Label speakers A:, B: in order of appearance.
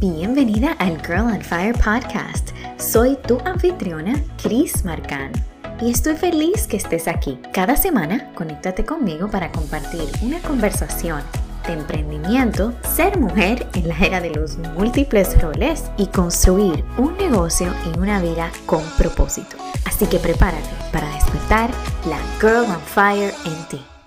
A: Bienvenida al Girl on Fire podcast. Soy tu anfitriona, Chris Marcán. Y estoy feliz que estés aquí. Cada semana, conéctate conmigo para compartir una conversación de emprendimiento, ser mujer en la era de los múltiples roles y construir un negocio y una vida con propósito. Así que prepárate para despertar la Girl on Fire en ti.